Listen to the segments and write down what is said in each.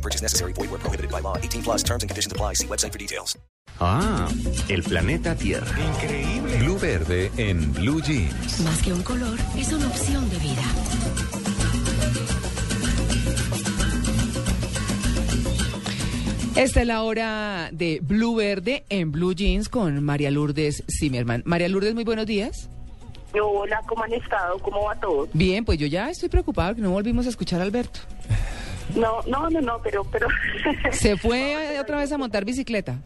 No purchase necessary. Void where prohibited by law. 18 plus terms and conditions apply. See website for details. Ah, el planeta Tierra. Increíble. Blue Verde en Blue Jeans. Más que un color, es una opción de vida. Esta es la hora de Blue Verde en Blue Jeans con María Lourdes Zimmerman. María Lourdes, muy buenos días. Hola, ¿cómo han estado? ¿Cómo va todo? Bien, pues yo ya estoy preocupado que no volvimos a escuchar a Alberto. No, no, no, no, pero, pero Se fue otra vez a montar bicicleta.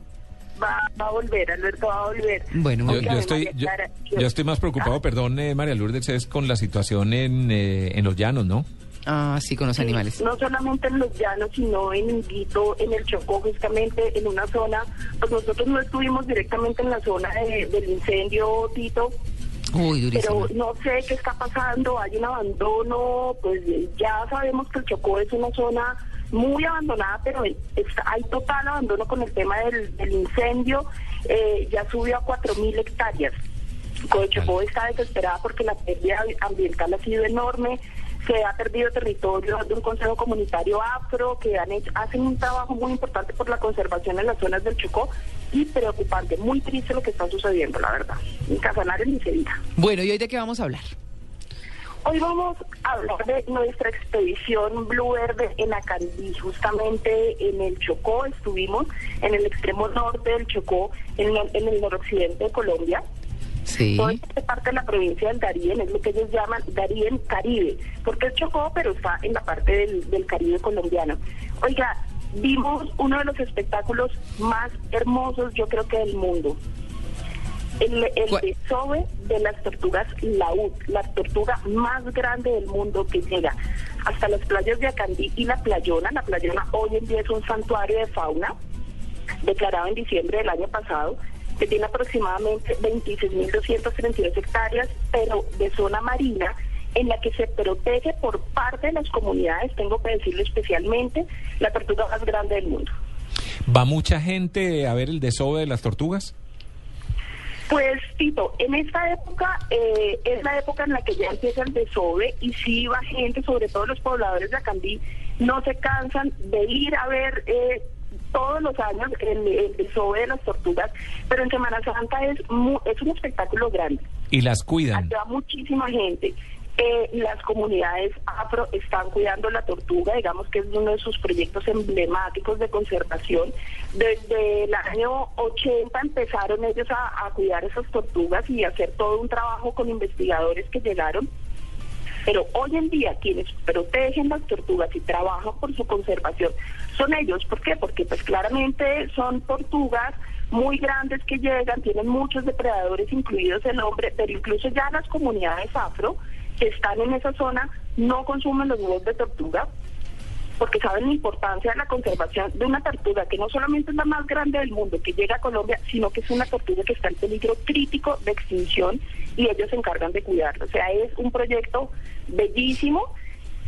va, va a volver, Alberto va a volver. Bueno, Yo, estoy, yo, estoy más preocupado, perdón, eh, María Lourdes, es con la situación en, eh, en los llanos, ¿no? Ah, sí, con los animales. No solamente en los llanos, sino en Inguito, en el Chocó, justamente en una zona, pues nosotros no estuvimos directamente en la zona de- del incendio, Tito, Uy, durísimo. pero no sé qué está pasando, hay un abandono, pues ya sabemos que el Chocó es una zona muy abandonada, pero está- hay total abandono con el tema del, del incendio, eh, ya subió a 4.000 hectáreas. Chocó está desesperada porque la pérdida ambiental ha sido enorme, se ha perdido territorio de un consejo comunitario afro que han hecho- hacen un trabajo muy importante por la conservación en las zonas del Chocó y preocupante, muy triste lo que está sucediendo, la verdad. En Casanare ni. Bueno, ¿y hoy de qué vamos a hablar? Hoy vamos a hablar de nuestra expedición Blue Verde en Acandí, justamente en el Chocó, estuvimos en el extremo norte del Chocó, en el, en el noroccidente de Colombia. Sí. Toda esta parte de la provincia del Darién es lo que ellos llaman Darién Caribe, porque es Chocó, pero está en la parte del, del Caribe colombiano. Oiga, vimos uno de los espectáculos más hermosos, yo creo que del mundo. El, el desove de las tortugas laúd, la tortuga más grande del mundo que llega hasta las playas de Acandí y la Playona. La Playona hoy en día es un santuario de fauna declarado en diciembre del año pasado, que tiene aproximadamente 26.232 hectáreas, pero de zona marina, en la que se protege por parte de las comunidades, tengo que decirlo especialmente, la tortuga más grande del mundo. ¿Va mucha gente a ver el desove de las tortugas? Pues, Tito, en esta época eh, es la época en la que ya empieza el desove y sí va gente, sobre todo los pobladores de Acandí, no se cansan de ir a ver eh, todos los años el, el desove de las tortugas, pero en Semana Santa es, mu- es un espectáculo grande. Y las cuidan. Allá va muchísima gente. Eh, las comunidades afro están cuidando la tortuga, digamos que es uno de sus proyectos emblemáticos de conservación. Desde el año 80 empezaron ellos a, a cuidar esas tortugas y hacer todo un trabajo con investigadores que llegaron. Pero hoy en día quienes protegen las tortugas y trabajan por su conservación son ellos. ¿Por qué? Porque pues claramente son tortugas muy grandes que llegan, tienen muchos depredadores, incluidos el hombre, pero incluso ya las comunidades afro que están en esa zona no consumen los huevos de tortuga porque saben la importancia de la conservación de una tortuga que no solamente es la más grande del mundo que llega a Colombia, sino que es una tortuga que está en peligro crítico de extinción y ellos se encargan de cuidarla. O sea, es un proyecto bellísimo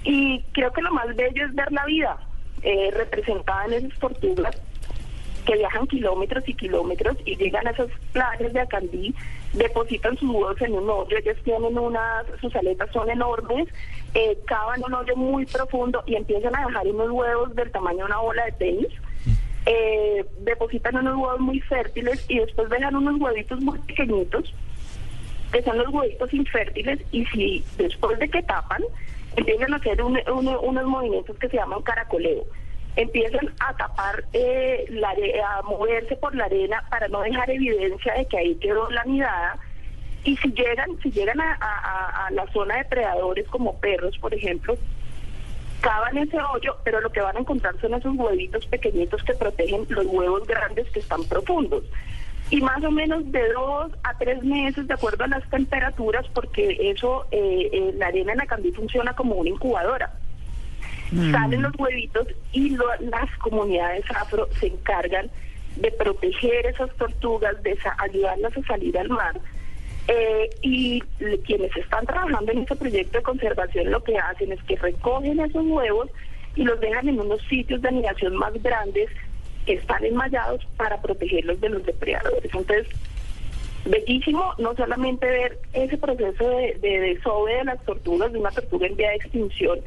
y creo que lo más bello es ver la vida eh, representada en esas tortugas que viajan kilómetros y kilómetros y llegan a esas playas de Acandí, depositan sus huevos en un hoyo, ellos tienen unas, sus aletas son enormes, eh, cavan un hoyo muy profundo y empiezan a dejar unos huevos del tamaño de una bola de tenis, eh, depositan unos huevos muy fértiles y después dejan unos huevitos muy pequeñitos, que son los huevitos infértiles, y si después de que tapan, empiezan a hacer un- un- unos movimientos que se llaman caracoleo empiezan a tapar, eh, la a moverse por la arena para no dejar evidencia de que ahí quedó la nidada. Y si llegan, si llegan a la zona de predadores como perros, por ejemplo, cavan ese hoyo, pero lo que van a encontrar son esos huevitos pequeñitos que protegen los huevos grandes que están profundos. Y más o menos de dos a tres meses, de acuerdo a las temperaturas, porque eso, eh, eh, la arena en Acandí funciona como una incubadora salen los huevitos y lo- las comunidades afro se encargan de proteger esas tortugas, de sa- ayudarlas a salir al mar. Eh, y quienes están trabajando en este proyecto de conservación lo que hacen es que recogen esos huevos y los dejan en unos sitios de anidación más grandes que están enmallados para protegerlos de los depredadores. Entonces, bellísimo no solamente ver ese proceso de, de desove de las tortugas, de una tortuga en vía de extinción,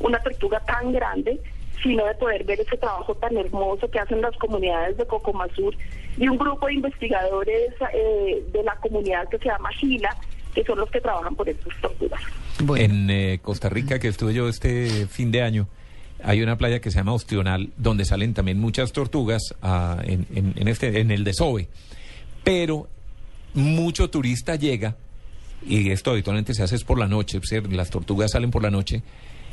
una tortuga tan grande, sino de poder ver ese trabajo tan hermoso que hacen las comunidades de Cocomasur y un grupo de investigadores eh, de la comunidad que se llama Gila, que son los que trabajan por estas tortugas. Bueno, En eh, Costa Rica, que estuve yo este fin de año, hay una playa que se llama Ostional, donde salen también muchas tortugas ah, en, en- en este, en el desove. Pero mucho turista llega, y esto habitualmente se hace es por la noche, las tortugas salen por la noche,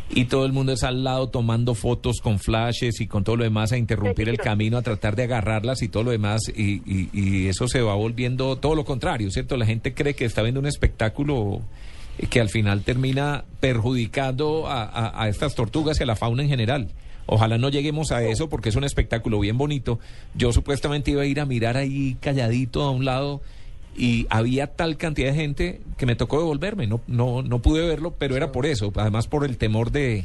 y todo el mundo es al lado tomando fotos con flashes y con todo lo demás a interrumpir el camino, a tratar de agarrarlas y todo lo demás, y, y- y eso se va volviendo todo lo contrario, ¿cierto? La gente cree que está viendo un espectáculo que al final termina perjudicando a, a- a estas tortugas y a la fauna en general. Ojalá no lleguemos a eso porque es un espectáculo bien bonito. Yo supuestamente iba a ir a mirar ahí calladito a un lado y había tal cantidad de gente que me tocó devolverme. No, no, no pude verlo, pero era por eso, además por el temor de,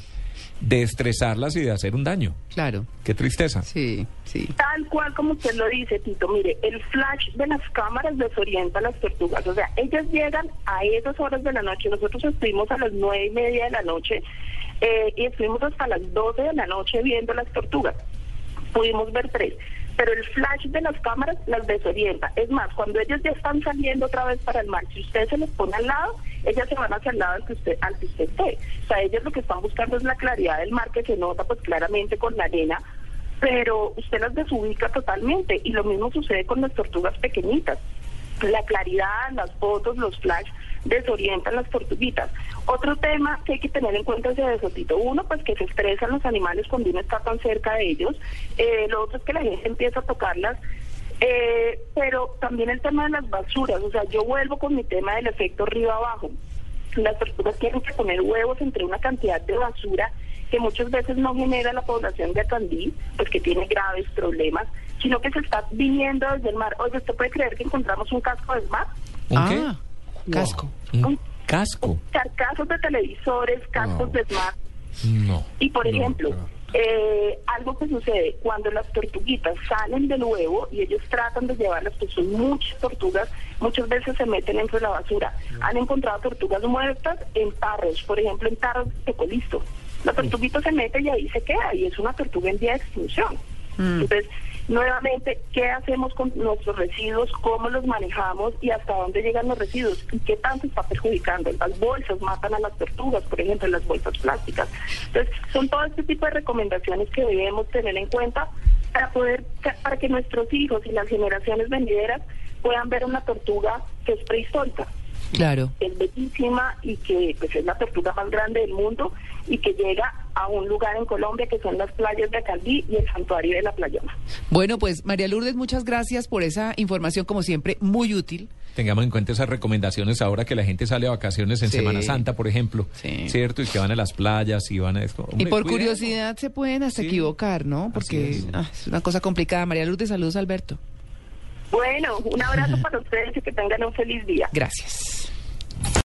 de estresarlas y de hacer un daño. claro, Qué tristeza. sí, sí. Tal cual como usted lo dice, Tito, mire, el flash de las cámaras desorienta a las tortugas. O sea, ellas llegan a esas horas de la noche. Nosotros estuvimos a las nueve y media de la noche eh, y estuvimos hasta las doce de la noche viendo las tortugas. Pudimos ver tres. Pero el flash de las cámaras las desorienta. Es más, cuando ellas ya están saliendo otra vez para el mar, si usted se les pone al lado, ellas se van hacia el lado al que usted, al que usted esté. O sea, ellas lo que están buscando es la claridad del mar que se nota pues claramente con la arena pero usted las desubica totalmente y lo mismo sucede con las tortugas pequeñitas. La claridad, las fotos, los flash desorientan las tortuguitas. Otro tema que hay que tener en cuenta es eso, Tito. Uno, pues que se estresan los animales cuando uno está tan cerca de ellos. Eh, lo otro es que la gente empieza a tocarlas. Eh, pero también el tema de las basuras, o sea, yo vuelvo con mi tema del efecto río abajo. Las tortugas tienen que poner huevos entre una cantidad de basura que muchas veces no genera la población de Atandí, pues que tiene graves problemas, sino que se está viniendo desde el mar. Oye, ¿usted puede creer que encontramos un casco de mar? ¿Un ah, qué? casco. Un casco. Carcazos de televisores, cascos de smart. No. Y por ejemplo, eh, algo que sucede cuando las tortuguitas salen del huevo y ellos tratan de llevarlas, pues son muchas tortugas, muchas veces se meten entre la basura. Han encontrado tortugas muertas en tarros, por ejemplo, en tarros de colisto. La tortuguita se mete y ahí se queda y es una tortuga en vía de extinción. Entonces, nuevamente, ¿qué hacemos con nuestros residuos? ¿Cómo los manejamos? ¿Y hasta dónde llegan los residuos? ¿Y qué tanto está perjudicando? Las bolsas matan a las tortugas, por ejemplo, las bolsas plásticas. Entonces, son todo este tipo de recomendaciones que debemos tener en cuenta para poder, para que nuestros hijos y las generaciones venideras puedan ver una tortuga que es prehistórica Claro. que es bellísima y que pues es la tortuga más grande del mundo y que llega a un lugar en Colombia que son las playas de Acaldí y el santuario de la Playona. Bueno, pues María Lourdes, muchas gracias por esa información, como siempre, muy útil. Tengamos en cuenta esas recomendaciones ahora que la gente sale a vacaciones en Sí. Semana Santa, por ejemplo, Sí. ¿cierto? Y que van a las playas y van a... esto. Y Hombre, por cuidado. curiosidad se pueden hasta Sí. equivocar, ¿no? Porque es. ah, es una cosa complicada. María Lourdes, saludos, Alberto. Bueno, un abrazo para ustedes y que tengan un feliz día. Gracias.